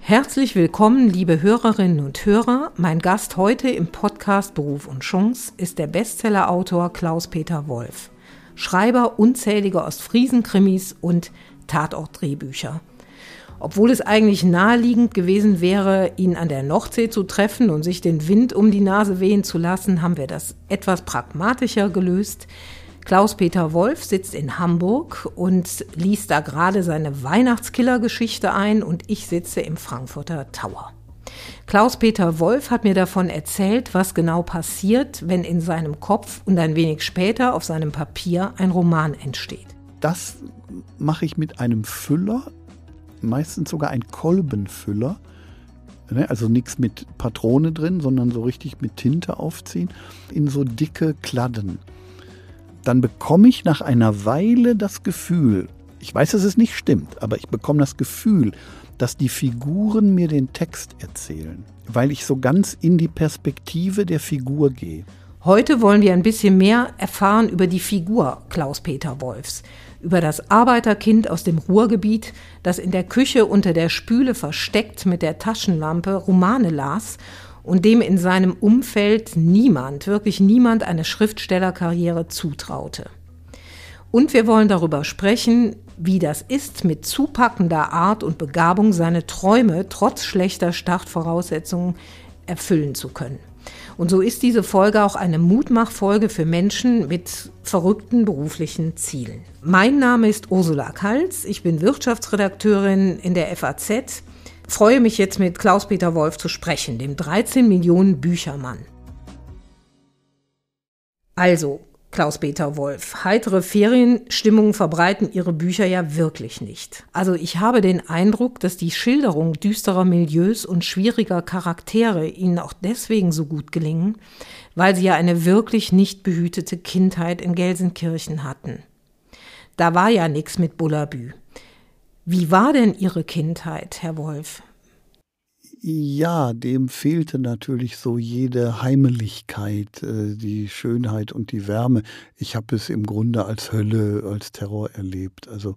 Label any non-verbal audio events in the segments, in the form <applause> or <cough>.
Herzlich willkommen, liebe Hörerinnen und Hörer. Mein Gast heute im Podcast Beruf und Chance ist der Bestsellerautor Klaus-Peter Wolf, Schreiber unzähliger Ostfriesen-Krimis und Tatortdrehbücher. Obwohl es eigentlich naheliegend gewesen wäre, ihn an der Nordsee zu treffen und sich den Wind um die Nase wehen zu lassen, haben wir das etwas pragmatischer gelöst. Klaus-Peter Wolf sitzt in Hamburg und liest da gerade seine Weihnachtskiller-Geschichte ein und ich sitze im Frankfurter Tower. Klaus-Peter Wolf hat mir davon erzählt, was genau passiert, wenn in seinem Kopf und ein wenig später auf seinem Papier ein Roman entsteht. Das mache ich mit einem Füller, meistens sogar ein Kolbenfüller. Ne, also nichts mit Patrone drin, sondern so richtig mit Tinte aufziehen, in so dicke Kladden dann bekomme ich nach einer Weile das Gefühl, ich weiß, dass es nicht stimmt, aber ich bekomme das Gefühl, dass die Figuren mir den Text erzählen, weil ich so ganz in die Perspektive der Figur gehe. Heute wollen wir ein bisschen mehr erfahren über die Figur Klaus-Peter Wolfs, über das Arbeiterkind aus dem Ruhrgebiet, das in der Küche unter der Spüle versteckt mit der Taschenlampe Romane las und dem in seinem Umfeld niemand, wirklich niemand eine Schriftstellerkarriere zutraute. Und wir wollen darüber sprechen, wie das ist, mit zupackender Art und Begabung seine Träume trotz schlechter Startvoraussetzungen erfüllen zu können. Und so ist diese Folge auch eine Mutmachfolge für Menschen mit verrückten beruflichen Zielen. Mein Name ist Ursula Kalz, ich bin Wirtschaftsredakteurin in der FAZ freue mich jetzt mit Klaus-Peter Wolf zu sprechen, dem 13 Millionen Büchermann. Also, Klaus-Peter Wolf, heitere Ferienstimmungen verbreiten Ihre Bücher ja wirklich nicht. Also ich habe den Eindruck, dass die Schilderung düsterer Milieus und schwieriger Charaktere Ihnen auch deswegen so gut gelingen, weil Sie ja eine wirklich nicht behütete Kindheit in Gelsenkirchen hatten. Da war ja nichts mit Bullabü. Wie war denn Ihre Kindheit, Herr Wolf? Ja, dem fehlte natürlich so jede Heimeligkeit, äh, die Schönheit und die Wärme. Ich habe es im Grunde als Hölle, als Terror erlebt. Also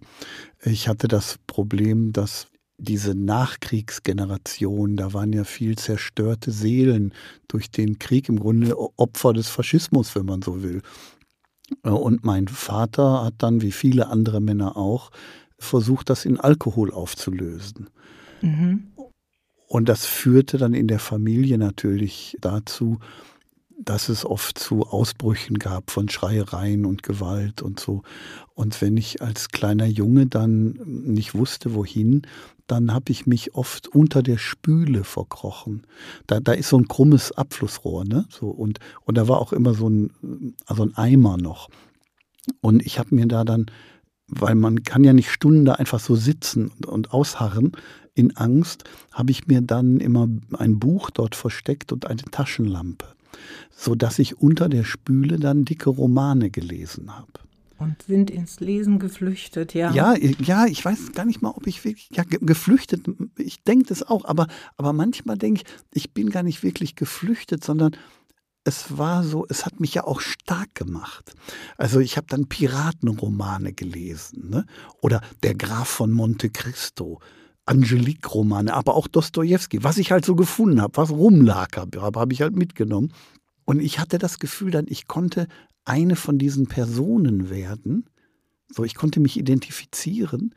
ich hatte das Problem, dass diese Nachkriegsgeneration, da waren ja viel zerstörte Seelen durch den Krieg, im Grunde Opfer des Faschismus, wenn man so will. Äh, und mein Vater hat dann, wie viele andere Männer auch, versucht, das in Alkohol aufzulösen. Mhm. Und das führte dann in der Familie natürlich dazu, dass es oft zu Ausbrüchen gab von Schreiereien und Gewalt und so. Und wenn ich als kleiner Junge dann nicht wusste, wohin, dann habe ich mich oft unter der Spüle verkrochen. Da, da ist so ein krummes Abflussrohr, ne? So, und, und da war auch immer so ein, also ein Eimer noch. Und ich habe mir da dann weil man kann ja nicht Stunden da einfach so sitzen und ausharren in Angst, habe ich mir dann immer ein Buch dort versteckt und eine Taschenlampe, so dass ich unter der Spüle dann dicke Romane gelesen habe. Und sind ins Lesen geflüchtet, ja. Ja, ja, ich weiß gar nicht mal, ob ich wirklich, ja, geflüchtet, ich denke das auch, aber, aber manchmal denke ich, ich bin gar nicht wirklich geflüchtet, sondern es war so, es hat mich ja auch stark gemacht. Also ich habe dann Piratenromane gelesen, ne? oder Der Graf von Monte Cristo, Angelique-Romane, aber auch Dostoevsky, was ich halt so gefunden habe, was rumlag, habe hab ich halt mitgenommen. Und ich hatte das Gefühl dann, ich konnte eine von diesen Personen werden. So, ich konnte mich identifizieren.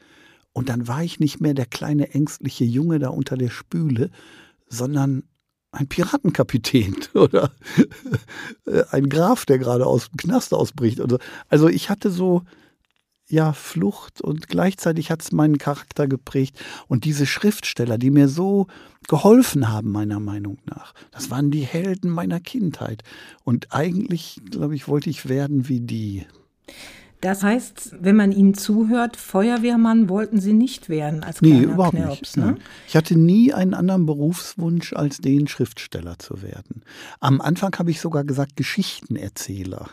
Und dann war ich nicht mehr der kleine ängstliche Junge da unter der Spüle, sondern ein Piratenkapitän <laughs> oder ein Graf, der gerade aus dem Knast ausbricht. Also ich hatte so, ja, Flucht und gleichzeitig hat es meinen Charakter geprägt. Und diese Schriftsteller, die mir so geholfen haben, meiner Meinung nach, das waren die Helden meiner Kindheit. Und eigentlich, glaube ich, wollte ich werden wie die. Das heißt, wenn man Ihnen zuhört, Feuerwehrmann wollten Sie nicht werden als kleiner nee, überhaupt Knirps, nicht. Ne? Ich hatte nie einen anderen Berufswunsch, als den Schriftsteller zu werden. Am Anfang habe ich sogar gesagt Geschichtenerzähler.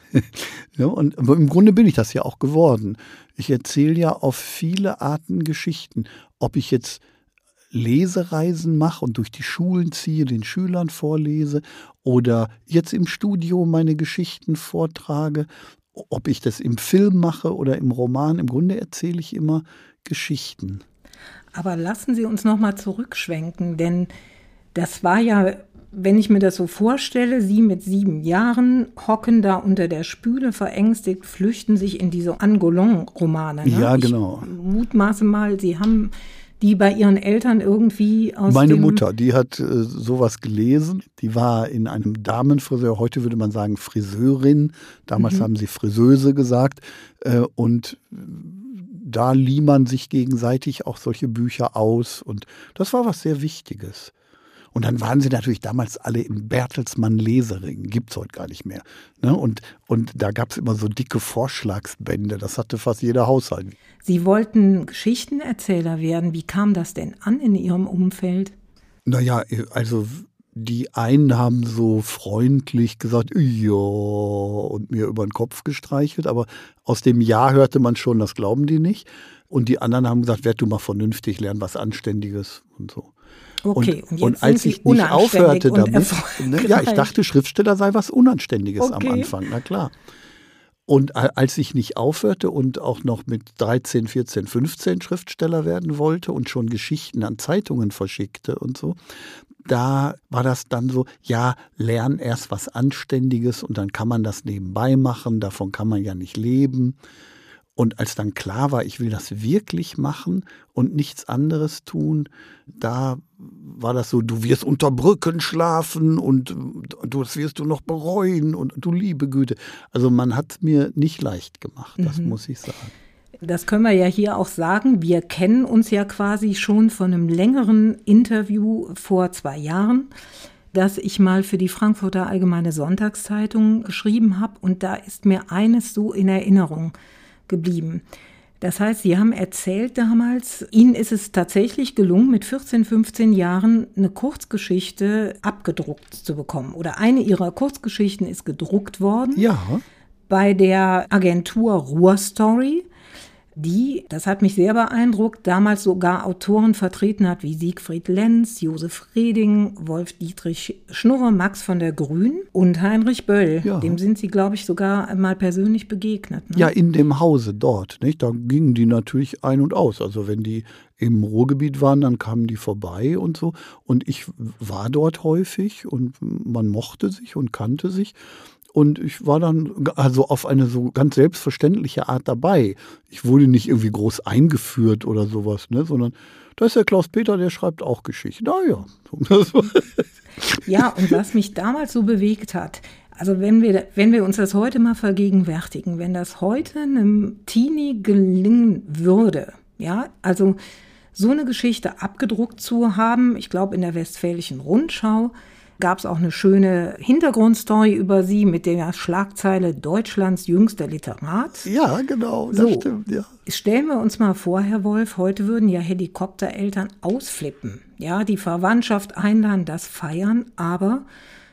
ja, <laughs> und im Grunde bin ich das ja auch geworden. Ich erzähle ja auf viele Arten Geschichten. Ob ich jetzt Lesereisen mache und durch die Schulen ziehe, den Schülern vorlese oder jetzt im Studio meine Geschichten vortrage ob ich das im Film mache oder im Roman, im Grunde erzähle ich immer Geschichten. Aber lassen Sie uns noch mal zurückschwenken, denn das war ja, wenn ich mir das so vorstelle, Sie mit sieben Jahren hocken da unter der Spüle verängstigt, flüchten sich in diese Angolon-Romane. Ne? Ja, genau. Ich mutmaße mal, Sie haben die bei ihren Eltern irgendwie aus Meine Mutter, die hat äh, sowas gelesen. Die war in einem Damenfriseur, heute würde man sagen Friseurin. Damals mhm. haben sie Friseuse gesagt. Äh, und da lieh man sich gegenseitig auch solche Bücher aus. Und das war was sehr Wichtiges. Und dann waren sie natürlich damals alle im Bertelsmann Lesering, gibt es heute gar nicht mehr. Ne? Und, und da gab es immer so dicke Vorschlagsbände, das hatte fast jeder Haushalt. Sie wollten Geschichtenerzähler werden. Wie kam das denn an in Ihrem Umfeld? Naja, also die einen haben so freundlich gesagt, ja, und mir über den Kopf gestreichelt, aber aus dem Ja hörte man schon, das glauben die nicht. Und die anderen haben gesagt, werd du mal vernünftig, lern was Anständiges und so. Okay, und, und, und als ich nicht aufhörte damit, ne, ja, ich dachte, Schriftsteller sei was Unanständiges okay. am Anfang, na klar. Und als ich nicht aufhörte und auch noch mit 13, 14, 15 Schriftsteller werden wollte und schon Geschichten an Zeitungen verschickte und so, da war das dann so, ja, lern erst was Anständiges und dann kann man das nebenbei machen, davon kann man ja nicht leben. Und als dann klar war, ich will das wirklich machen und nichts anderes tun, da war das so, du wirst unter Brücken schlafen und das wirst du noch bereuen und du liebe Güte. Also man hat mir nicht leicht gemacht, das mhm. muss ich sagen. Das können wir ja hier auch sagen. Wir kennen uns ja quasi schon von einem längeren Interview vor zwei Jahren, das ich mal für die Frankfurter Allgemeine Sonntagszeitung geschrieben habe. Und da ist mir eines so in Erinnerung geblieben. Das heißt, Sie haben erzählt damals, Ihnen ist es tatsächlich gelungen, mit 14, 15 Jahren eine Kurzgeschichte abgedruckt zu bekommen. Oder eine Ihrer Kurzgeschichten ist gedruckt worden. Ja. Bei der Agentur Ruhr Story die, das hat mich sehr beeindruckt, damals sogar Autoren vertreten hat wie Siegfried Lenz, Josef Reding, Wolf Dietrich Schnurre, Max von der Grün und Heinrich Böll. Ja. Dem sind sie, glaube ich, sogar mal persönlich begegnet. Ne? Ja, in dem Hause dort. Nicht? Da gingen die natürlich ein und aus. Also wenn die im Ruhrgebiet waren, dann kamen die vorbei und so. Und ich war dort häufig und man mochte sich und kannte sich. Und ich war dann also auf eine so ganz selbstverständliche Art dabei. Ich wurde nicht irgendwie groß eingeführt oder sowas, ne, sondern da ist der Klaus Peter, der schreibt auch Geschichten. Naja. <laughs> ja, und was mich damals so bewegt hat, also wenn wir, wenn wir uns das heute mal vergegenwärtigen, wenn das heute einem Teenie gelingen würde, ja, also so eine Geschichte abgedruckt zu haben, ich glaube in der Westfälischen Rundschau, gab es auch eine schöne Hintergrundstory über sie mit der Schlagzeile Deutschlands jüngster Literat. Ja, genau, das so, stimmt, ja. Stellen wir uns mal vor, Herr Wolf, heute würden ja Helikoptereltern ausflippen. Ja, die Verwandtschaft einladen, das feiern, aber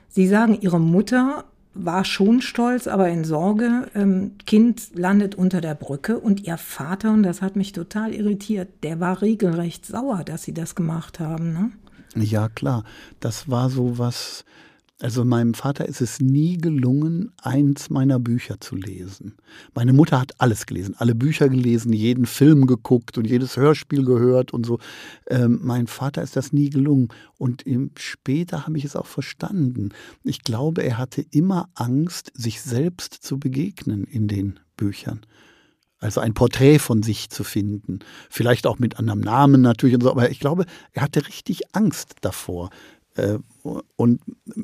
sie sagen, ihre Mutter war schon stolz, aber in Sorge. Ähm, kind landet unter der Brücke und ihr Vater, und das hat mich total irritiert, der war regelrecht sauer, dass sie das gemacht haben. Ne? Ja, klar. Das war so was. Also meinem Vater ist es nie gelungen, eins meiner Bücher zu lesen. Meine Mutter hat alles gelesen, alle Bücher gelesen, jeden Film geguckt und jedes Hörspiel gehört und so. Ähm, mein Vater ist das nie gelungen. Und später habe ich es auch verstanden. Ich glaube, er hatte immer Angst, sich selbst zu begegnen in den Büchern. Also ein Porträt von sich zu finden. Vielleicht auch mit anderem Namen natürlich und so. Aber ich glaube, er hatte richtig Angst davor. Äh, und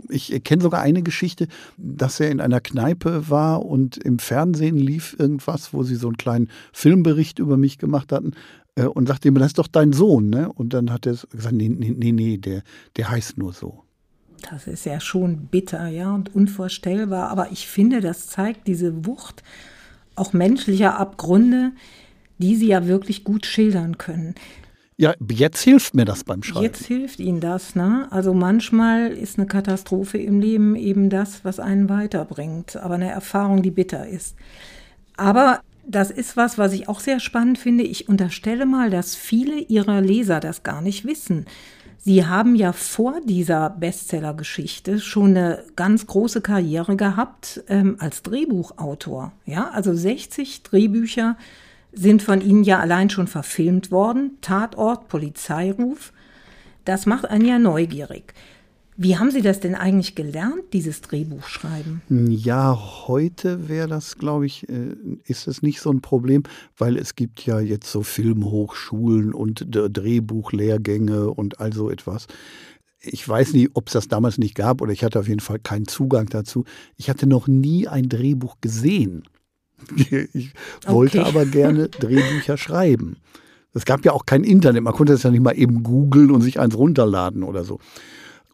ich kenne sogar eine Geschichte, dass er in einer Kneipe war und im Fernsehen lief irgendwas, wo sie so einen kleinen Filmbericht über mich gemacht hatten äh, und sagte ihm, das ist doch dein Sohn. Ne? Und dann hat er gesagt, nee, nee, nee, der, der heißt nur so. Das ist ja schon bitter, ja, und unvorstellbar. Aber ich finde, das zeigt diese Wucht auch menschlicher Abgründe, die Sie ja wirklich gut schildern können. Ja, jetzt hilft mir das beim Schreiben. Jetzt hilft Ihnen das, ne? Also manchmal ist eine Katastrophe im Leben eben das, was einen weiterbringt, aber eine Erfahrung, die bitter ist. Aber das ist was, was ich auch sehr spannend finde. Ich unterstelle mal, dass viele Ihrer Leser das gar nicht wissen. Sie haben ja vor dieser Bestseller-Geschichte schon eine ganz große Karriere gehabt ähm, als Drehbuchautor. Ja, also 60 Drehbücher sind von Ihnen ja allein schon verfilmt worden. Tatort, Polizeiruf. Das macht einen ja neugierig. Wie haben Sie das denn eigentlich gelernt, dieses Drehbuchschreiben? Ja, heute wäre das, glaube ich, äh, ist es nicht so ein Problem, weil es gibt ja jetzt so Filmhochschulen und Drehbuchlehrgänge und all so etwas. Ich weiß nicht, ob es das damals nicht gab oder ich hatte auf jeden Fall keinen Zugang dazu. Ich hatte noch nie ein Drehbuch gesehen. <laughs> Ich wollte okay. aber gerne <laughs> Drehbücher schreiben. Es gab ja auch kein Internet, man konnte das ja nicht mal eben googeln und sich eins runterladen oder so.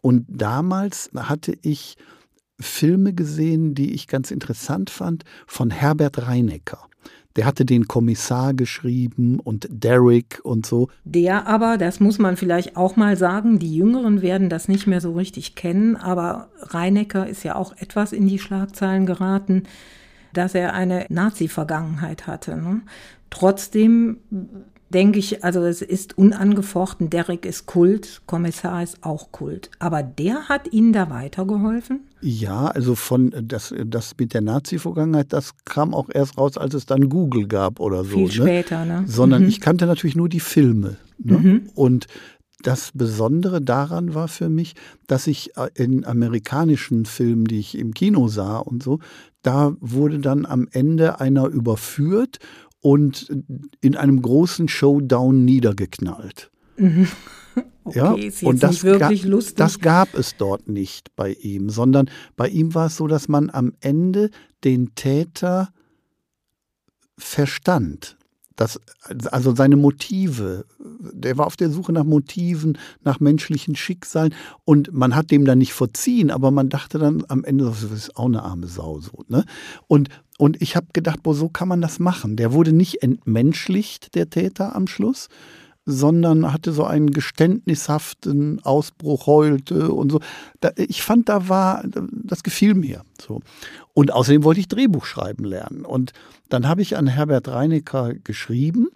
Und damals hatte ich Filme gesehen, die ich ganz interessant fand, von Herbert Reinecker. Der hatte den Kommissar geschrieben und Derrick und so. Der aber, das muss man vielleicht auch mal sagen, die Jüngeren werden das nicht mehr so richtig kennen, aber Reinecker ist ja auch etwas in die Schlagzeilen geraten, dass er eine Nazi-Vergangenheit hatte. Ne? Trotzdem denke ich, also es ist unangefochten, Derek ist Kult, Kommissar ist auch Kult. Aber der hat Ihnen da weitergeholfen? Ja, also von das, das mit der Nazi-Vergangenheit, das kam auch erst raus, als es dann Google gab oder so. Viel ne? später, ne? Sondern mhm. ich kannte natürlich nur die Filme. Ne? Mhm. Und das Besondere daran war für mich, dass ich äh, in amerikanischen Filmen, die ich im Kino sah und so, da wurde dann am Ende einer überführt und in einem großen Showdown niedergeknallt. Mhm. <laughs> Okay, ja, ist und das, wirklich ga, lustig. das gab es dort nicht bei ihm, sondern bei ihm war es so, dass man am Ende den Täter verstand. Das, also seine Motive, der war auf der Suche nach Motiven, nach menschlichen Schicksalen und man hat dem dann nicht verziehen, aber man dachte dann am Ende, das ist auch eine arme Sau so. Ne? Und, und ich habe gedacht, boah, so kann man das machen. Der wurde nicht entmenschlicht, der Täter am Schluss, sondern hatte so einen geständnishaften Ausbruch, heulte und so. Da, ich fand, da war, das gefiel mir. So. Und außerdem wollte ich Drehbuch schreiben lernen. Und dann habe ich an Herbert Reinecker geschrieben,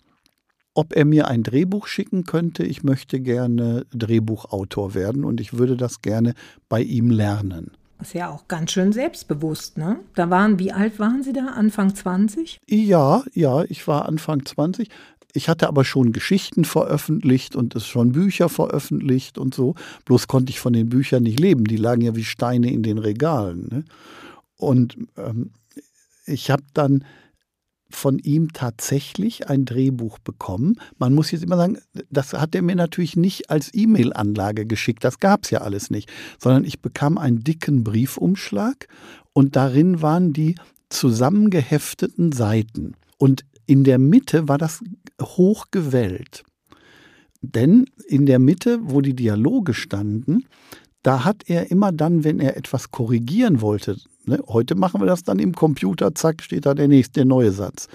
ob er mir ein Drehbuch schicken könnte. Ich möchte gerne Drehbuchautor werden und ich würde das gerne bei ihm lernen. Ist ja auch ganz schön selbstbewusst, ne? Da waren, wie alt waren Sie da? Anfang 20? Ja, ja, ich war Anfang 20. Ich hatte aber schon Geschichten veröffentlicht und es schon Bücher veröffentlicht und so. Bloß konnte ich von den Büchern nicht leben. Die lagen ja wie Steine in den Regalen. Ne? Und ähm, ich habe dann von ihm tatsächlich ein Drehbuch bekommen. Man muss jetzt immer sagen, das hat er mir natürlich nicht als E-Mail-Anlage geschickt, das gab es ja alles nicht, sondern ich bekam einen dicken Briefumschlag und darin waren die zusammengehefteten Seiten. Und in der Mitte war das hochgewellt. Denn in der Mitte, wo die Dialoge standen, da hat er immer dann, wenn er etwas korrigieren wollte, Ne? Heute machen wir das dann im Computer, zack, steht da der nächste, der neue Satz.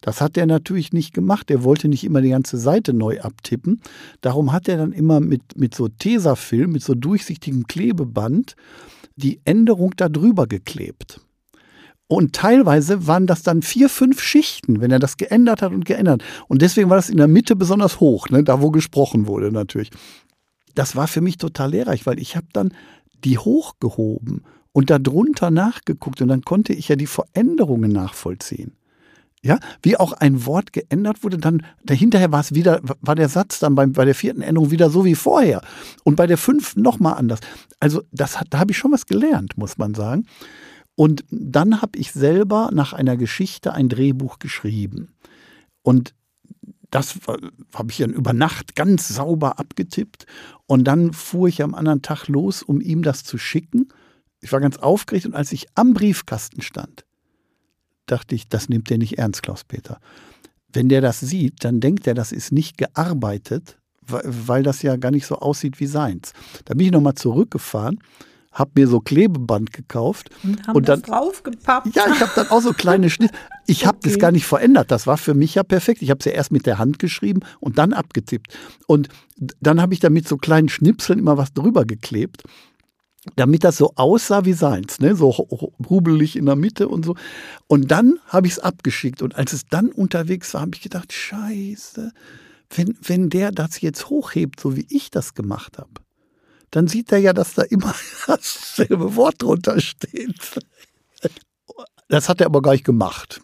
Das hat er natürlich nicht gemacht. Er wollte nicht immer die ganze Seite neu abtippen. Darum hat er dann immer mit, mit so Tesafilm, mit so durchsichtigem Klebeband, die Änderung da drüber geklebt. Und teilweise waren das dann vier, fünf Schichten, wenn er das geändert hat und geändert. Und deswegen war das in der Mitte besonders hoch, ne? da wo gesprochen wurde natürlich. Das war für mich total lehrreich, weil ich habe dann die hochgehoben und darunter nachgeguckt und dann konnte ich ja die Veränderungen nachvollziehen. Ja, wie auch ein Wort geändert wurde, dann dahinterher war es wieder, war der Satz dann bei, bei der vierten Änderung wieder so wie vorher. Und bei der fünften nochmal anders. Also, das hat, da habe ich schon was gelernt, muss man sagen. Und dann habe ich selber nach einer Geschichte ein Drehbuch geschrieben. Und das habe ich dann über Nacht ganz sauber abgetippt. Und dann fuhr ich am anderen Tag los, um ihm das zu schicken. Ich war ganz aufgeregt und als ich am Briefkasten stand, dachte ich, das nimmt der nicht ernst, Klaus-Peter. Wenn der das sieht, dann denkt er, das ist nicht gearbeitet, weil das ja gar nicht so aussieht wie seins. Da bin ich nochmal zurückgefahren, habe mir so Klebeband gekauft und, haben und dann draufgepappt. Ja, ich habe dann auch so kleine <laughs> Schnitte. Ich habe okay. das gar nicht verändert. Das war für mich ja perfekt. Ich habe es ja erst mit der Hand geschrieben und dann abgetippt. Und dann habe ich da mit so kleinen Schnipseln immer was drüber geklebt damit das so aussah wie seins, ne? so rubelig in der Mitte und so. Und dann habe ich es abgeschickt und als es dann unterwegs war, habe ich gedacht, scheiße, wenn, wenn der das jetzt hochhebt, so wie ich das gemacht habe, dann sieht er ja, dass da immer <laughs> dasselbe Wort drunter steht. Das hat er aber gar nicht gemacht.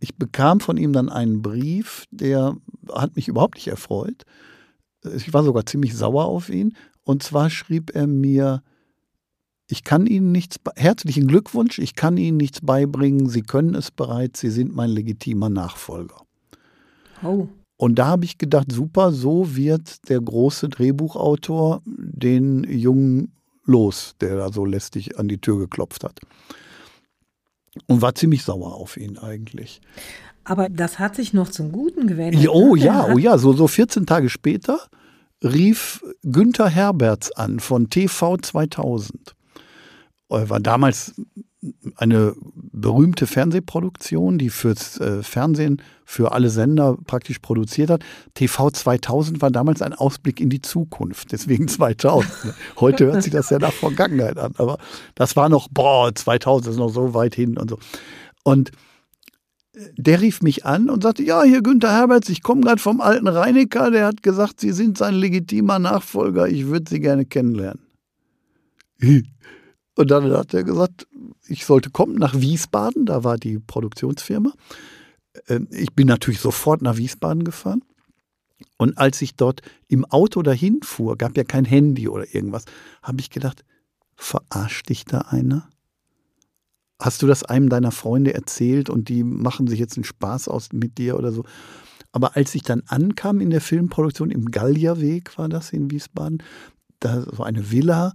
Ich bekam von ihm dann einen Brief, der hat mich überhaupt nicht erfreut. Ich war sogar ziemlich sauer auf ihn. Und zwar schrieb er mir, ich kann Ihnen nichts, herzlichen Glückwunsch, ich kann Ihnen nichts beibringen, Sie können es bereits, Sie sind mein legitimer Nachfolger. Oh. Und da habe ich gedacht, super, so wird der große Drehbuchautor den Jungen los, der da so lästig an die Tür geklopft hat. Und war ziemlich sauer auf ihn eigentlich. Aber das hat sich noch zum Guten gewendet. Oh ne? ja, oh ja, so, so 14 Tage später rief Günther Herberts an von TV 2000. Er war damals eine berühmte Fernsehproduktion, die fürs äh, Fernsehen für alle Sender praktisch produziert hat. TV 2000 war damals ein Ausblick in die Zukunft, deswegen <laughs> 2000. Heute hört sich das ja nach Vergangenheit an, aber das war noch, boah, 2000 ist noch so weit hin und so. Und der rief mich an und sagte, ja, hier Günther Herberts, ich komme gerade vom alten Reinecker, der hat gesagt, Sie sind sein legitimer Nachfolger, ich würde Sie gerne kennenlernen. <laughs> Und dann hat er gesagt, ich sollte kommen nach Wiesbaden, da war die Produktionsfirma. Ähm, ich bin natürlich sofort nach Wiesbaden gefahren. Und als ich dort im Auto dahin fuhr, gab ja kein Handy oder irgendwas, habe ich gedacht, verarscht dich da einer? Hast du das einem deiner Freunde erzählt und die machen sich jetzt einen Spaß aus mit dir oder so? Aber als ich dann ankam in der Filmproduktion, im Gallierweg war das in Wiesbaden, da war eine Villa,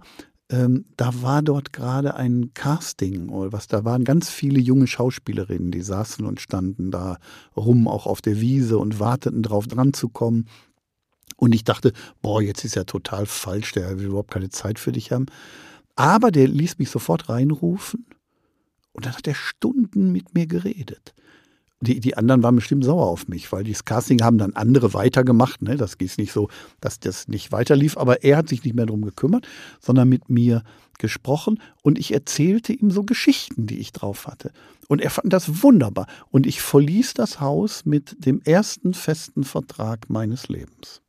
ähm, da war dort gerade ein Casting oder was, da waren ganz viele junge Schauspielerinnen, die saßen und standen da rum, auch auf der Wiese und warteten drauf, dran zu kommen. Und ich dachte, boah, jetzt ist ja total falsch, der will überhaupt keine Zeit für dich haben. Aber der ließ mich sofort reinrufen und dann hat er Stunden mit mir geredet die, die anderen waren bestimmt sauer auf mich, weil dieses Casting haben dann andere weitergemacht. Ne? Das ist nicht so, dass das nicht weiterlief, aber er hat sich nicht mehr darum gekümmert, sondern mit mir gesprochen und ich erzählte ihm so Geschichten, die ich drauf hatte. Und er fand das wunderbar. Und ich verließ das Haus mit dem ersten festen Vertrag meines Lebens.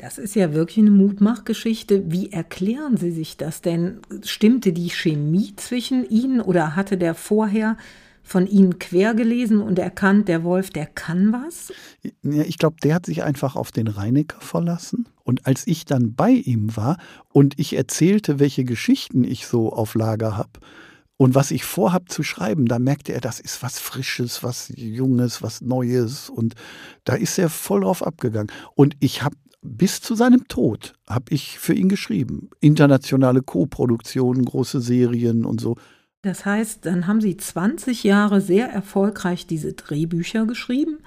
Das ist ja wirklich eine Mutmachgeschichte. Wie erklären Sie sich das denn? Stimmte die Chemie zwischen Ihnen oder hatte der vorher von Ihnen quer gelesen und erkannt, der Wolf, der kann was? Ja, ich glaube, der hat sich einfach auf den Reinecker verlassen. Und als ich dann bei ihm war und ich erzählte, welche Geschichten ich so auf Lager habe, und was ich vorhab zu schreiben, da merkte er, das ist was Frisches, was Junges, was Neues. Und da ist er voll drauf abgegangen. Und ich habe bis zu seinem Tod habe ich für ihn geschrieben. Internationale Co-Produktionen, große Serien und so. Das heißt, dann haben Sie 20 Jahre sehr erfolgreich diese Drehbücher geschrieben,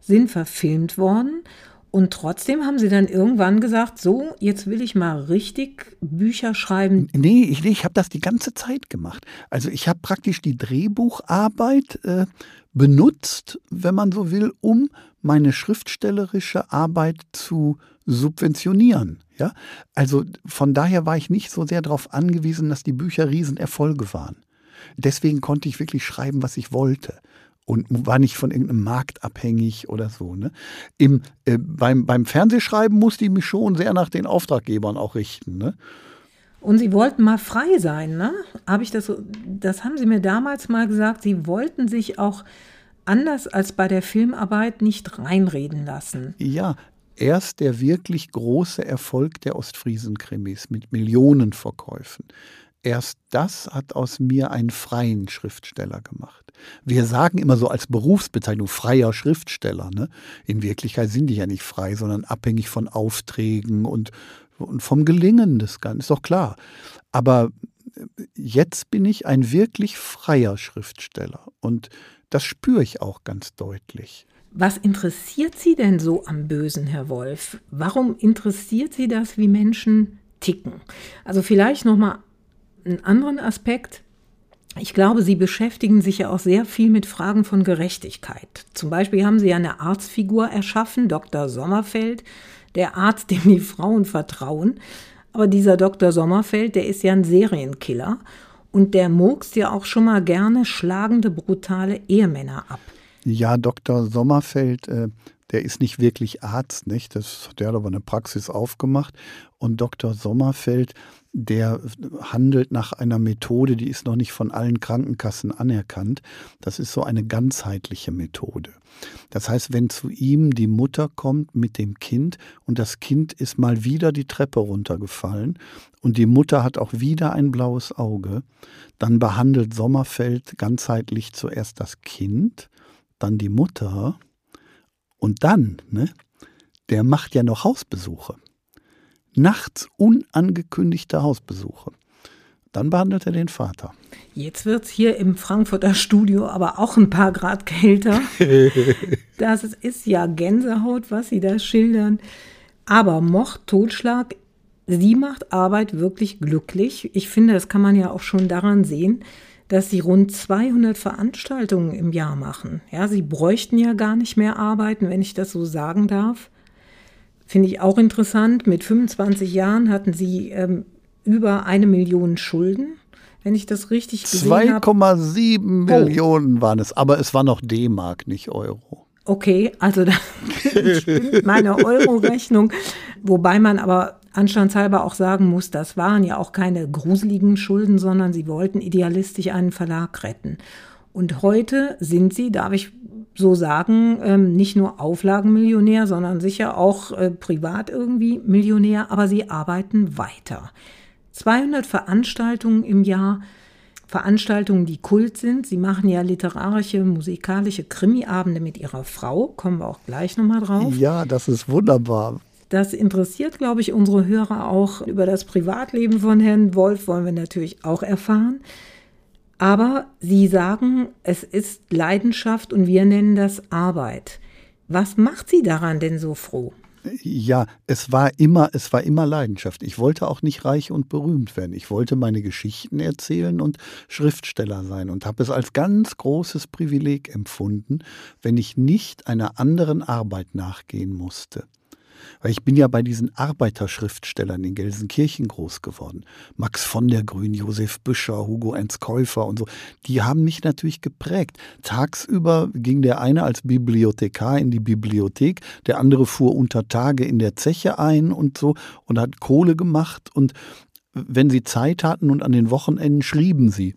sind verfilmt worden und trotzdem haben Sie dann irgendwann gesagt, so, jetzt will ich mal richtig Bücher schreiben. Nee, ich, ich habe das die ganze Zeit gemacht. Also ich habe praktisch die Drehbucharbeit äh, benutzt, wenn man so will, um meine schriftstellerische Arbeit zu subventionieren. Ja? Also von daher war ich nicht so sehr darauf angewiesen, dass die Bücher Riesenerfolge waren. Deswegen konnte ich wirklich schreiben, was ich wollte und war nicht von irgendeinem Markt abhängig oder so. Ne? Im, äh, beim, beim Fernsehschreiben musste ich mich schon sehr nach den Auftraggebern auch richten. Ne? Und Sie wollten mal frei sein, ne? Habe ich das das haben Sie mir damals mal gesagt, Sie wollten sich auch anders als bei der Filmarbeit nicht reinreden lassen. Ja, erst der wirklich große Erfolg der Ostfriesen-Krimis mit Millionenverkäufen. Erst das hat aus mir einen freien Schriftsteller gemacht. Wir sagen immer so als Berufsbezeichnung freier Schriftsteller. Ne? In Wirklichkeit sind die ja nicht frei, sondern abhängig von Aufträgen und, und vom Gelingen des Ganzen. Ist doch klar. Aber jetzt bin ich ein wirklich freier Schriftsteller. Und das spüre ich auch ganz deutlich. Was interessiert Sie denn so am Bösen, Herr Wolf? Warum interessiert Sie das, wie Menschen ticken? Also vielleicht noch mal einen anderen Aspekt. Ich glaube, Sie beschäftigen sich ja auch sehr viel mit Fragen von Gerechtigkeit. Zum Beispiel haben Sie ja eine Arztfigur erschaffen, Dr. Sommerfeld, der Arzt, dem die Frauen vertrauen. Aber dieser Dr. Sommerfeld, der ist ja ein Serienkiller und der murkst ja auch schon mal gerne schlagende, brutale Ehemänner ab. Ja, Dr. Sommerfeld, äh, der ist nicht wirklich Arzt, nicht? Das, der hat aber eine Praxis aufgemacht. Und Dr. Sommerfeld, der handelt nach einer Methode, die ist noch nicht von allen Krankenkassen anerkannt. Das ist so eine ganzheitliche Methode. Das heißt, wenn zu ihm die Mutter kommt mit dem Kind und das Kind ist mal wieder die Treppe runtergefallen und die Mutter hat auch wieder ein blaues Auge, dann behandelt Sommerfeld ganzheitlich zuerst das Kind, dann die Mutter und dann, ne, der macht ja noch Hausbesuche nachts unangekündigte Hausbesuche. Dann behandelt er den Vater. Jetzt wird es hier im Frankfurter Studio aber auch ein paar Grad kälter. <laughs> das ist ja Gänsehaut, was Sie da schildern. Aber Mord, Totschlag, sie macht Arbeit wirklich glücklich. Ich finde, das kann man ja auch schon daran sehen, dass sie rund 200 Veranstaltungen im Jahr machen. Ja, sie bräuchten ja gar nicht mehr arbeiten, wenn ich das so sagen darf. Finde ich auch interessant. Mit 25 Jahren hatten sie ähm, über eine Million Schulden, wenn ich das richtig gesehen habe. 2,7 Millionen waren es, aber es war noch D-Mark, nicht Euro. Okay, also da <laughs> stimmt meine Euro-Rechnung. Wobei man aber anstandshalber auch sagen muss, das waren ja auch keine gruseligen Schulden, sondern sie wollten idealistisch einen Verlag retten. Und heute sind sie, darf ich so sagen, ähm, nicht nur Auflagenmillionär, sondern sicher auch äh, privat irgendwie Millionär, aber sie arbeiten weiter. 200 Veranstaltungen im Jahr, Veranstaltungen, die Kult sind. Sie machen ja literarische, musikalische Krimiabende mit ihrer Frau, kommen wir auch gleich nochmal drauf. Ja, das ist wunderbar. Das interessiert, glaube ich, unsere Hörer auch. Über das Privatleben von Herrn Wolf wollen wir natürlich auch erfahren. Aber Sie sagen, es ist Leidenschaft und wir nennen das Arbeit. Was macht Sie daran denn so froh? Ja, es war immer, es war immer Leidenschaft. Ich wollte auch nicht reich und berühmt werden. Ich wollte meine Geschichten erzählen und Schriftsteller sein und habe es als ganz großes Privileg empfunden, wenn ich nicht einer anderen Arbeit nachgehen musste. Weil ich bin ja bei diesen Arbeiterschriftstellern in Gelsenkirchen groß geworden. Max von der Grün, Josef Büscher, Hugo Ernst Käufer und so. Die haben mich natürlich geprägt. Tagsüber ging der eine als Bibliothekar in die Bibliothek, der andere fuhr unter Tage in der Zeche ein und so und hat Kohle gemacht. Und wenn sie Zeit hatten und an den Wochenenden schrieben sie.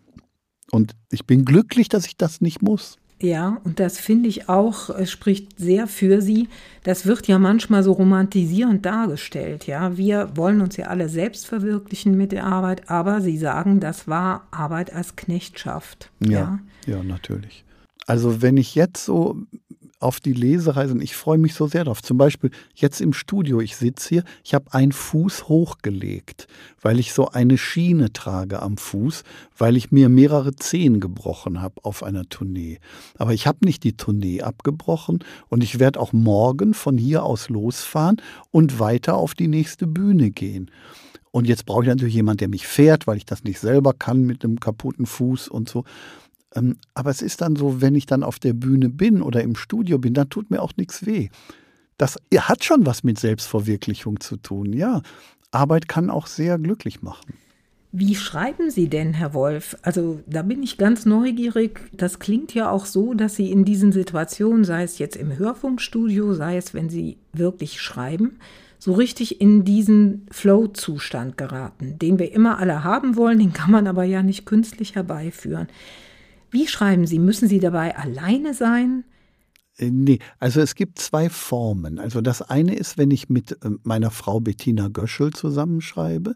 Und ich bin glücklich, dass ich das nicht muss. Ja, und das finde ich auch, es spricht sehr für sie. Das wird ja manchmal so romantisierend dargestellt. Ja, wir wollen uns ja alle selbst verwirklichen mit der Arbeit, aber sie sagen, das war Arbeit als Knechtschaft. Ja, ja, ja natürlich. Also wenn ich jetzt so auf die Lesereise und ich freue mich so sehr darauf. Zum Beispiel jetzt im Studio, ich sitze hier, ich habe einen Fuß hochgelegt, weil ich so eine Schiene trage am Fuß, weil ich mir mehrere Zehen gebrochen habe auf einer Tournee. Aber ich habe nicht die Tournee abgebrochen und ich werde auch morgen von hier aus losfahren und weiter auf die nächste Bühne gehen. Und jetzt brauche ich natürlich jemanden, der mich fährt, weil ich das nicht selber kann mit einem kaputten Fuß und so. Ähm, aber es ist dann so, wenn ich dann auf der Bühne bin oder im Studio bin, dann tut mir auch nichts weh. Das hat schon was mit Selbstverwirklichung zu tun. Ja, Arbeit kann auch sehr glücklich machen. Wie schreiben Sie denn, Herr Wolf? Also da bin ich ganz neugierig. Das klingt ja auch so, dass Sie in diesen Situationen, sei es jetzt im Hörfunkstudio, sei es, wenn Sie wirklich schreiben, so richtig in diesen Flow-Zustand geraten, den wir immer alle haben wollen, den kann man aber ja nicht künstlich herbeiführen. Wie schreiben Sie? Müssen Sie dabei alleine sein? Äh, nee, also es gibt zwei Formen. Also das eine ist, wenn ich mit äh, meiner Frau Bettina Göschel zusammenschreibe.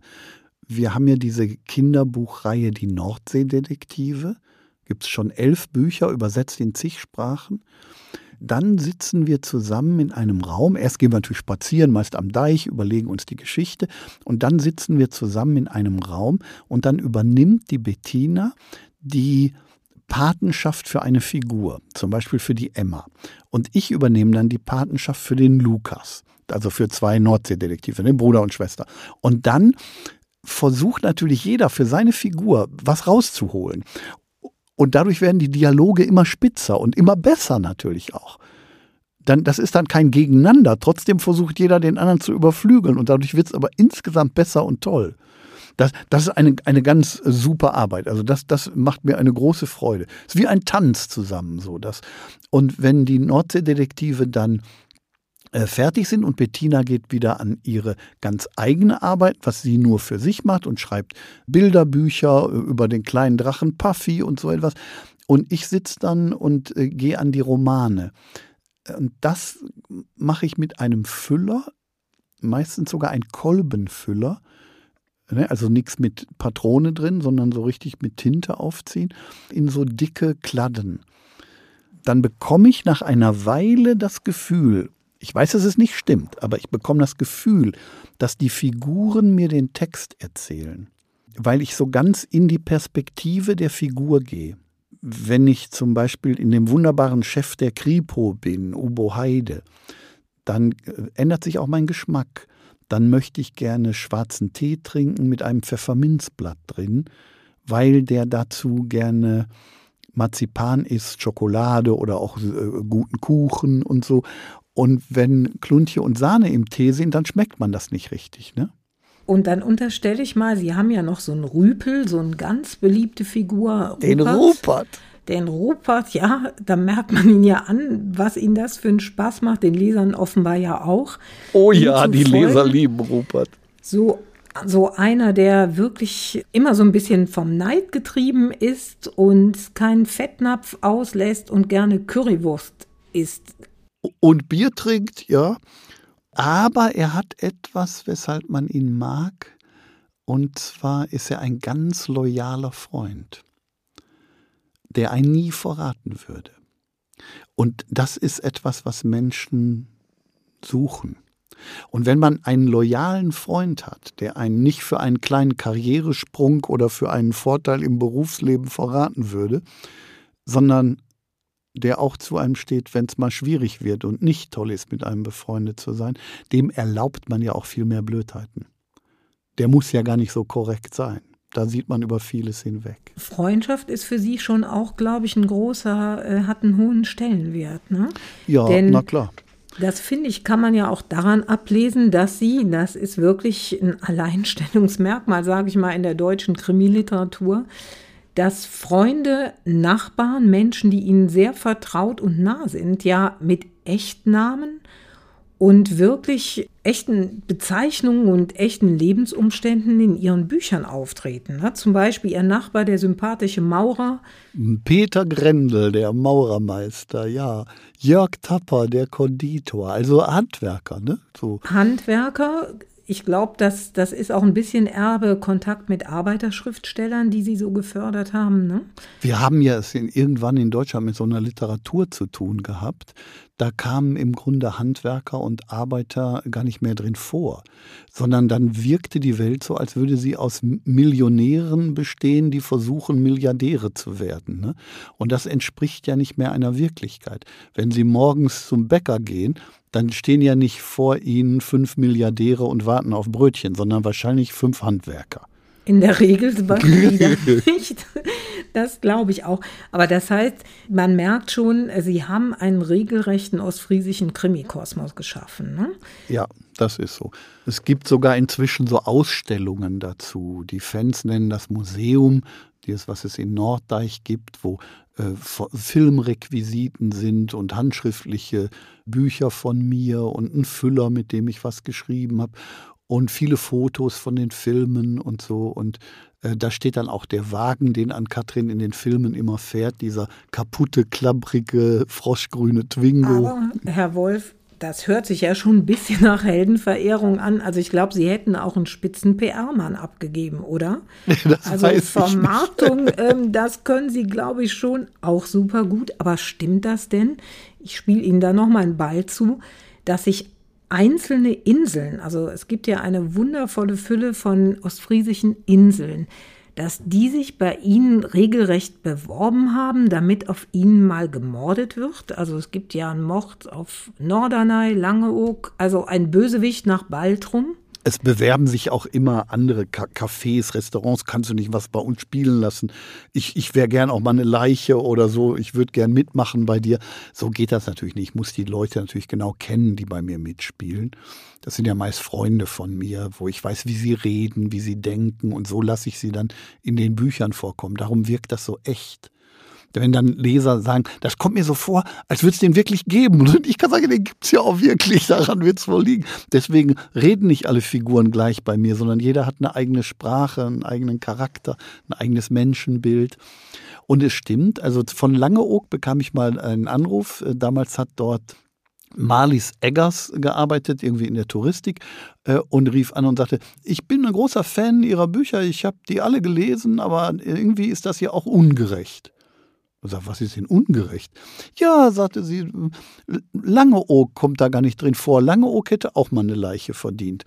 Wir haben ja diese Kinderbuchreihe Die Nordseedetektive. Gibt es schon elf Bücher, übersetzt in zig Sprachen. Dann sitzen wir zusammen in einem Raum. Erst gehen wir natürlich spazieren, meist am Deich, überlegen uns die Geschichte. Und dann sitzen wir zusammen in einem Raum und dann übernimmt die Bettina die Patenschaft für eine Figur, zum Beispiel für die Emma. Und ich übernehme dann die Patenschaft für den Lukas, also für zwei Nordseedetektive, den Bruder und Schwester. Und dann versucht natürlich jeder für seine Figur was rauszuholen. Und dadurch werden die Dialoge immer spitzer und immer besser natürlich auch. Dann, das ist dann kein Gegeneinander. Trotzdem versucht jeder den anderen zu überflügeln und dadurch wird es aber insgesamt besser und toll. Das, das ist eine, eine ganz super Arbeit. Also das, das macht mir eine große Freude. Es ist wie ein Tanz zusammen so. Das. Und wenn die Nordseedetektive dann äh, fertig sind und Bettina geht wieder an ihre ganz eigene Arbeit, was sie nur für sich macht und schreibt Bilderbücher äh, über den kleinen Drachen Puffy und so etwas. Und ich sitze dann und äh, gehe an die Romane. Und das mache ich mit einem Füller, meistens sogar ein Kolbenfüller. Ne, also nichts mit Patrone drin, sondern so richtig mit Tinte aufziehen, in so dicke Kladden. Dann bekomme ich nach einer Weile das Gefühl, ich weiß, dass es nicht stimmt, aber ich bekomme das Gefühl, dass die Figuren mir den Text erzählen, weil ich so ganz in die Perspektive der Figur gehe. Wenn ich zum Beispiel in dem wunderbaren Chef der Kripo bin, Ubo Heide, dann äh, ändert sich auch mein Geschmack. Dann möchte ich gerne schwarzen Tee trinken mit einem Pfefferminzblatt drin, weil der dazu gerne Marzipan isst, Schokolade oder auch äh, guten Kuchen und so. Und wenn Kluntje und Sahne im Tee sind, dann schmeckt man das nicht richtig, ne? Und dann unterstelle ich mal, Sie haben ja noch so einen Rüpel, so eine ganz beliebte Figur. Rupert. Den Rupert. Den Rupert, ja, da merkt man ihn ja an, was ihn das für einen Spaß macht, den Lesern offenbar ja auch. Oh ja, die folgen. Leser lieben Rupert. So, so einer, der wirklich immer so ein bisschen vom Neid getrieben ist und keinen Fettnapf auslässt und gerne Currywurst isst und Bier trinkt, ja. Aber er hat etwas, weshalb man ihn mag. Und zwar ist er ein ganz loyaler Freund, der einen nie verraten würde. Und das ist etwas, was Menschen suchen. Und wenn man einen loyalen Freund hat, der einen nicht für einen kleinen Karrieresprung oder für einen Vorteil im Berufsleben verraten würde, sondern der auch zu einem steht, wenn es mal schwierig wird und nicht toll ist, mit einem befreundet zu sein, dem erlaubt man ja auch viel mehr Blödheiten. Der muss ja gar nicht so korrekt sein. Da sieht man über vieles hinweg. Freundschaft ist für Sie schon auch, glaube ich, ein großer, äh, hat einen hohen Stellenwert. Ne? Ja, Denn na klar. Das finde ich, kann man ja auch daran ablesen, dass sie, das ist wirklich ein Alleinstellungsmerkmal, sage ich mal, in der deutschen Krimiliteratur, dass Freunde, Nachbarn, Menschen, die ihnen sehr vertraut und nah sind, ja mit Echtnamen und wirklich echten Bezeichnungen und echten Lebensumständen in ihren Büchern auftreten. Ne? Zum Beispiel ihr Nachbar, der sympathische Maurer. Peter Grendel, der Maurermeister, ja. Jörg Tapper, der Konditor, also Handwerker, ne? So. Handwerker, ich glaube, dass das ist auch ein bisschen Erbe, Kontakt mit Arbeiterschriftstellern, die sie so gefördert haben. Ne? Wir haben ja es in, irgendwann in Deutschland mit so einer Literatur zu tun gehabt. Da kamen im Grunde Handwerker und Arbeiter gar nicht mehr drin vor, sondern dann wirkte die Welt so, als würde sie aus Millionären bestehen, die versuchen, Milliardäre zu werden. Ne? Und das entspricht ja nicht mehr einer Wirklichkeit. Wenn Sie morgens zum Bäcker gehen, dann stehen ja nicht vor ihnen fünf Milliardäre und warten auf Brötchen, sondern wahrscheinlich fünf Handwerker. In der Regel <laughs> nicht. Das glaube ich auch. Aber das heißt, man merkt schon, sie haben einen regelrechten ostfriesischen Krimikosmos geschaffen. Ne? Ja, das ist so. Es gibt sogar inzwischen so Ausstellungen dazu. Die Fans nennen das Museum, das, was es in Norddeich gibt, wo Filmrequisiten sind und handschriftliche Bücher von mir und ein Füller, mit dem ich was geschrieben habe und viele Fotos von den Filmen und so. Und äh, da steht dann auch der Wagen, den an Katrin in den Filmen immer fährt, dieser kaputte, klapprige, froschgrüne Twingo. Aber, Herr Wolf, das hört sich ja schon ein bisschen nach Heldenverehrung an. Also ich glaube, Sie hätten auch einen spitzen PR-Mann abgegeben, oder? <laughs> Das also Vermarktung, ähm, das können Sie, glaube ich, schon auch super gut. Aber stimmt das denn? Ich spiele Ihnen da noch mal einen Ball zu, dass sich einzelne Inseln, also es gibt ja eine wundervolle Fülle von ostfriesischen Inseln, dass die sich bei ihnen regelrecht beworben haben, damit auf ihnen mal gemordet wird. Also es gibt ja einen Mord auf Norderney, Langeoog, also ein Bösewicht nach Baltrum. Es bewerben sich auch immer andere Cafés, Restaurants, kannst du nicht was bei uns spielen lassen? Ich, ich wäre gern auch mal eine Leiche oder so, ich würde gern mitmachen bei dir. So geht das natürlich nicht. Ich muss die Leute natürlich genau kennen, die bei mir mitspielen. Das sind ja meist Freunde von mir, wo ich weiß, wie sie reden, wie sie denken und so lasse ich sie dann in den Büchern vorkommen. Darum wirkt das so echt. Wenn dann Leser sagen, das kommt mir so vor, als würde es den wirklich geben. Und ich kann sagen, den gibt es ja auch wirklich, daran wird es wohl liegen. Deswegen reden nicht alle Figuren gleich bei mir, sondern jeder hat eine eigene Sprache, einen eigenen Charakter, ein eigenes Menschenbild. Und es stimmt, also von Langeoog bekam ich mal einen Anruf. Damals hat dort Marlies Eggers gearbeitet, irgendwie in der Touristik, äh, und rief an und sagte, ich bin ein großer Fan Ihrer Bücher, ich habe die alle gelesen, aber irgendwie ist das hier auch ungerecht. Und sagt, was ist denn ungerecht? Ja, sagte sie, Langeoog kommt da gar nicht drin vor. Langeoog hätte auch mal eine Leiche verdient.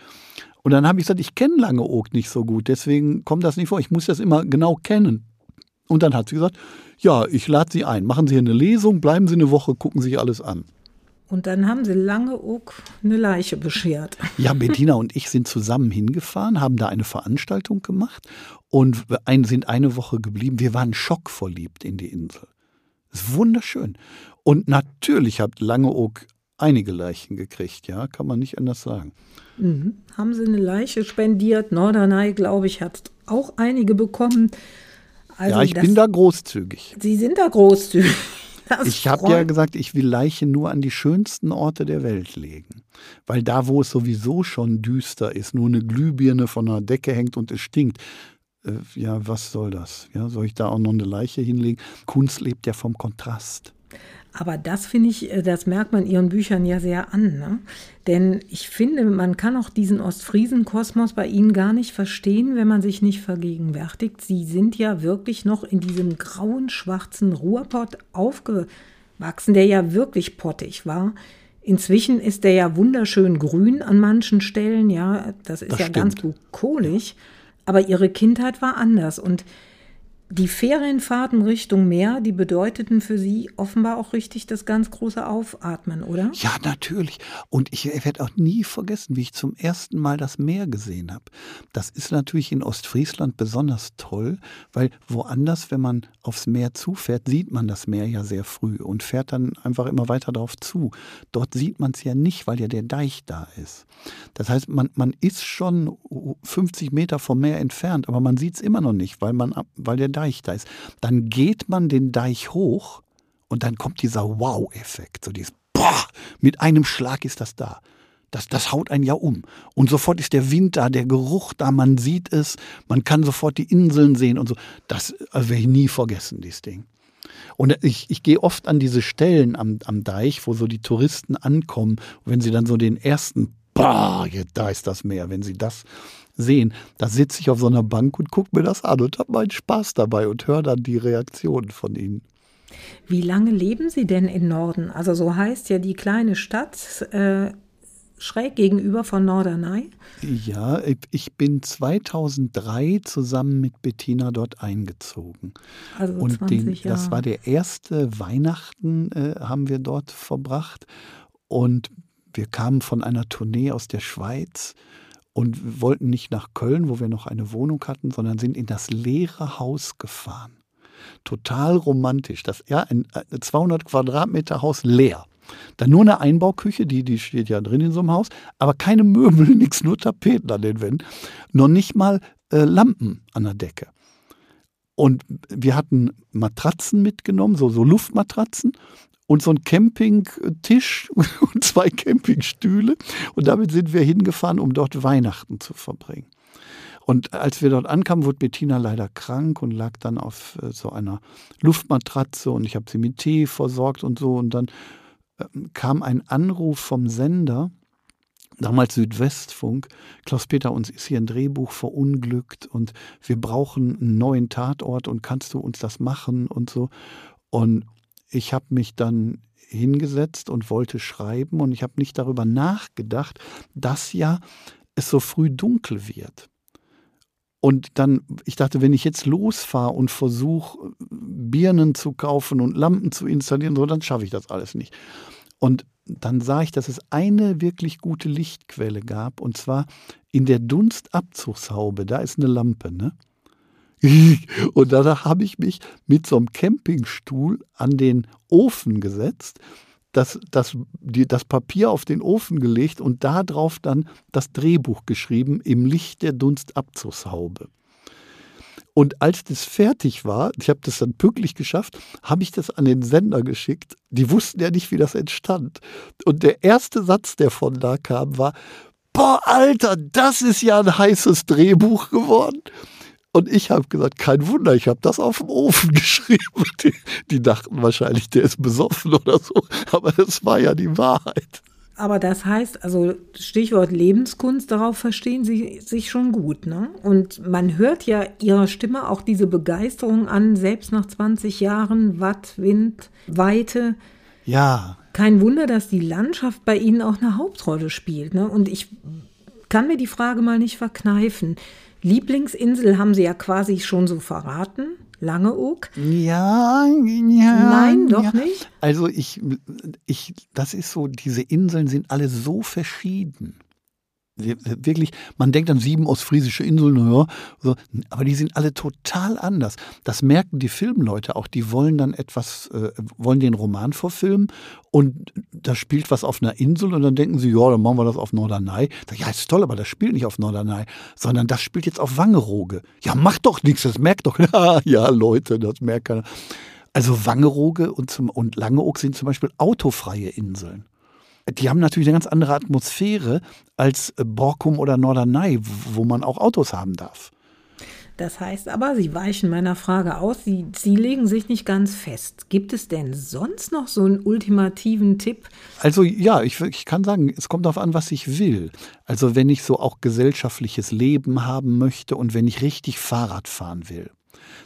Und dann habe ich gesagt, ich kenne Langeoog nicht so gut, deswegen kommt das nicht vor. Ich muss das immer genau kennen. Und dann hat sie gesagt, ja, ich lade Sie ein. Machen Sie eine Lesung, bleiben Sie eine Woche, gucken sich alles an. Und dann haben sie Langeoog eine Leiche beschert. Ja, Bettina und ich sind zusammen hingefahren, haben da eine Veranstaltung gemacht und sind eine Woche geblieben. Wir waren schockverliebt in die Insel. Das ist wunderschön. Und natürlich hat Langeoog einige Leichen gekriegt, ja, kann man nicht anders sagen. Mhm. Haben sie eine Leiche spendiert? Norderney, glaube ich, hat auch einige bekommen. Also ja, ich bin da großzügig. Sie sind da großzügig. Das ich habe ja gesagt, ich will Leichen nur an die schönsten Orte der Welt legen. Weil da, wo es sowieso schon düster ist, nur eine Glühbirne von einer Decke hängt und es stinkt. Äh, ja, was soll das? Ja, soll ich da auch noch eine Leiche hinlegen? Kunst lebt ja vom Kontrast. Aber das finde ich, äh, das merkt man Ihren Büchern ja sehr an. Ne? Denn ich finde, man kann auch diesen Ostfriesen-Kosmos bei Ihnen gar nicht verstehen, wenn man sich nicht vergegenwärtigt. Sie sind ja wirklich noch in diesem grauen, schwarzen Ruhrpott aufgewachsen, der ja wirklich pottig war. Inzwischen ist der ja wunderschön grün an manchen Stellen, ja, das ist das ja stimmt. ganz bukolig. Aber ihre Kindheit war anders und die Ferienfahrten Richtung Meer, die bedeuteten für Sie offenbar auch richtig das ganz große Aufatmen, oder? Ja, natürlich. Und ich werde auch nie vergessen, wie ich zum ersten Mal das Meer gesehen habe. Das ist natürlich in Ostfriesland besonders toll, weil woanders, wenn man aufs Meer zufährt, sieht man das Meer ja sehr früh und fährt dann einfach immer weiter darauf zu. Dort sieht man es ja nicht, weil ja der Deich da ist. Das heißt, man, man ist schon 50 Meter vom Meer entfernt, aber man sieht es immer noch nicht, weil, man, weil der Deich da ist. Dann geht man den Deich hoch und dann kommt dieser Wow-Effekt. So dieses Boah, mit einem Schlag ist das da. Das, das haut einen ja um. Und sofort ist der Wind da, der Geruch da, man sieht es, man kann sofort die Inseln sehen und so. Das also werde ich nie vergessen, dieses Ding. Und ich, ich gehe oft an diese Stellen am, am Deich, wo so die Touristen ankommen. Wenn sie dann so den ersten, bah, da ist das Meer, wenn sie das sehen. Da sitze ich auf so einer Bank und gucke mir das an und habe meinen Spaß dabei und höre dann die Reaktionen von ihnen. Wie lange leben Sie denn in Norden? Also so heißt ja die kleine Stadt äh, schräg gegenüber von Norderney. Ja, ich bin 2003 zusammen mit Bettina dort eingezogen. Also und 20 den, Jahre. das war der erste Weihnachten, äh, haben wir dort verbracht. Und wir kamen von einer Tournee aus der Schweiz und wollten nicht nach Köln, wo wir noch eine Wohnung hatten, sondern sind in das leere Haus gefahren. Total romantisch. Das ja ein 200 Quadratmeter Haus leer. Dann nur eine Einbauküche, die, die steht ja drin in so einem Haus, aber keine Möbel, <laughs> nichts, nur Tapeten an den Wänden. Noch nicht mal äh, Lampen an der Decke. Und wir hatten Matratzen mitgenommen, so, so Luftmatratzen und so ein Campingtisch <laughs> und zwei Campingstühle. Und damit sind wir hingefahren, um dort Weihnachten zu verbringen. Und als wir dort ankamen, wurde Bettina leider krank und lag dann auf äh, so einer Luftmatratze und ich habe sie mit Tee versorgt und so. Und dann ähm, kam ein Anruf vom Sender, damals Südwestfunk, Klaus-Peter, uns ist hier ein Drehbuch verunglückt und wir brauchen einen neuen Tatort und kannst du uns das machen und so. Und ich habe mich dann hingesetzt und wollte schreiben und ich habe nicht darüber nachgedacht, dass ja es so früh dunkel wird. Und dann, ich dachte, wenn ich jetzt losfahre und versuche, Birnen zu kaufen und Lampen zu installieren, so, dann schaffe ich das alles nicht. Und dann sah ich, dass es eine wirklich gute Lichtquelle gab, und zwar in der Dunstabzugshaube, da ist eine Lampe, ne? <laughs> Und danach habe ich mich mit so einem Campingstuhl an den Ofen gesetzt, das, das, die, das Papier auf den Ofen gelegt und darauf dann das Drehbuch geschrieben im Licht der Dunstabzugshaube. Und als das fertig war, ich habe das dann pünktlich geschafft, habe ich das an den Sender geschickt. Die wussten ja nicht, wie das entstand. Und der erste Satz, der von da kam, war, boah, Alter, das ist ja ein heißes Drehbuch geworden. Und ich habe gesagt, kein Wunder, ich habe das auf dem Ofen <laughs> geschrieben. Die, die, dachten wahrscheinlich, der ist besoffen oder so. Aber das war ja die Wahrheit. Aber das heißt, also Stichwort Lebenskunst, darauf verstehen Sie sich schon gut. Ne? Und man hört ja Ihrer Stimme auch diese Begeisterung an, selbst nach 20 Jahren Watt, Wind, Weite. Ja. Kein Wunder, dass die Landschaft bei Ihnen auch eine Hauptrolle spielt. Ne? Und ich kann mir die Frage mal nicht verkneifen. Lieblingsinsel haben Sie ja quasi schon so verraten. Langeoog? Ja, ja. Nein, doch ja. nicht. Also ich, ich, das ist so, diese Inseln sind alle so verschieden wirklich, man denkt an sieben ostfriesische Inseln, ja, so, aber die sind alle total anders. Das merken die Filmleute auch. Die wollen dann etwas, äh, wollen den Roman verfilmen und da spielt was auf einer Insel und dann denken sie, ja, dann machen wir das auf Norderney. Ja, ist toll, aber das spielt nicht auf Norderney, sondern das spielt jetzt auf Wangerooge. Ja, macht doch nichts, das merkt doch. <laughs> ja, Leute, das merkt keiner. Also Wangerooge und, zum, und Langeoog sind zum Beispiel autofreie Inseln die haben natürlich eine ganz andere Atmosphäre als äh, Borkum oder Norderney, wo man auch Autos haben darf. Das heißt aber, Sie weichen meiner Frage aus, Sie, Sie legen sich nicht ganz fest. Gibt es denn sonst noch so einen ultimativen Tipp? Also ja, ich, ich kann sagen, es kommt darauf an, was ich will. Also wenn ich so auch gesellschaftliches Leben haben möchte und wenn ich richtig Fahrrad fahren will,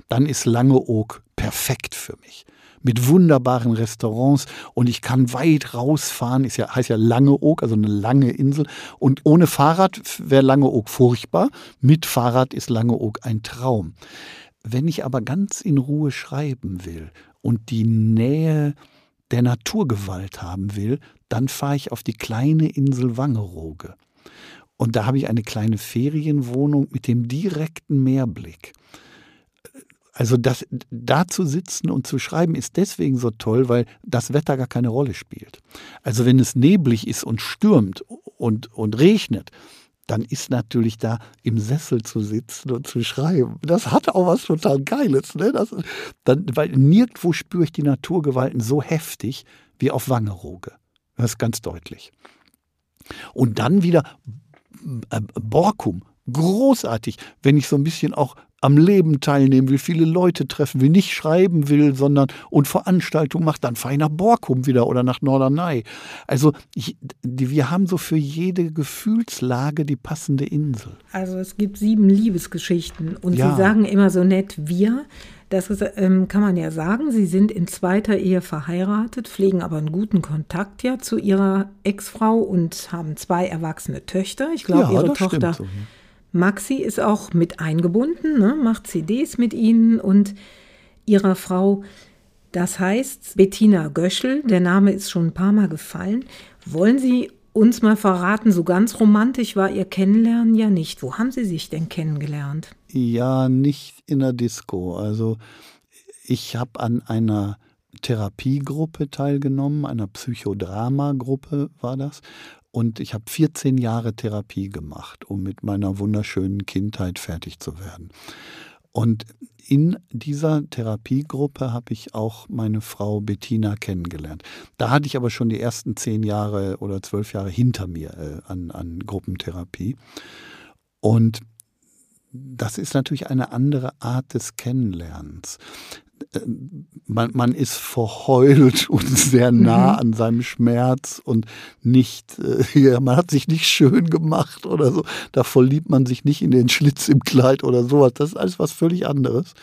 dann ist Langeoog perfekt für mich mit wunderbaren Restaurants und ich kann weit rausfahren, ist ja, heißt ja Langeoog, also eine lange Insel. Und ohne Fahrrad wäre Langeoog furchtbar. Mit Fahrrad ist Langeoog ein Traum. Wenn ich aber ganz in Ruhe schreiben will und die Nähe der Naturgewalt haben will, dann fahre ich auf die kleine Insel Wangerooge. Und da habe ich eine kleine Ferienwohnung mit dem direkten Meerblick. Also das, da zu sitzen und zu schreiben ist deswegen so toll, weil das Wetter gar keine Rolle spielt. Also wenn es neblig ist und stürmt und, und regnet, dann ist natürlich da im Sessel zu sitzen und zu schreiben. Das hat auch was total Geiles. Ne? Das, dann, weil nirgendwo spüre ich die Naturgewalten so heftig wie auf Wangerooge. Das ist ganz deutlich. Und dann wieder äh, Borkum, großartig, wenn ich so ein bisschen auch am Leben teilnehmen will, viele Leute treffen will, nicht schreiben will, sondern und Veranstaltungen macht, dann fahre ich nach Borkum wieder oder nach Norderney. Also ich, die, wir haben so für jede Gefühlslage die passende Insel. Also es gibt sieben Liebesgeschichten und ja. Sie sagen immer so nett wir. Das ist, ähm, kann man ja sagen. Sie sind in zweiter Ehe verheiratet, pflegen aber einen guten Kontakt ja zu ihrer Ex-Frau und haben zwei erwachsene Töchter. Ich glaube, ja, ihre Tochter. So, ja Maxi ist auch mit eingebunden, ne, macht CDs mit ihnen und ihrer Frau. Das heißt, Bettina Göschel, der Name ist schon ein paar Mal gefallen. Wollen Sie uns mal verraten, so ganz romantisch war Ihr Kennenlernen ja nicht. Wo haben Sie sich denn kennengelernt? Ja, nicht in der Disco. Also ich habe an einer Therapiegruppe teilgenommen, einer Psychodrama-Gruppe war das. Und ich habe 14 Jahre Therapie gemacht, um mit meiner wunderschönen Kindheit fertig zu werden. Und in dieser Therapiegruppe habe ich auch meine Frau Bettina kennengelernt. Da hatte ich aber schon die ersten zehn Jahre oder zwölf Jahre hinter mir äh, an, an Gruppentherapie. Und das ist natürlich eine andere Art des Kennenlernens man, man ist verheult <laughs> und sehr nah mhm. an seinem Schmerz und nicht, äh, <laughs> man hat sich nicht schön gemacht oder so. Da verliebt man sich nicht in den Schlitz im Kleid oder sowas. Das ist alles was völlig anderes.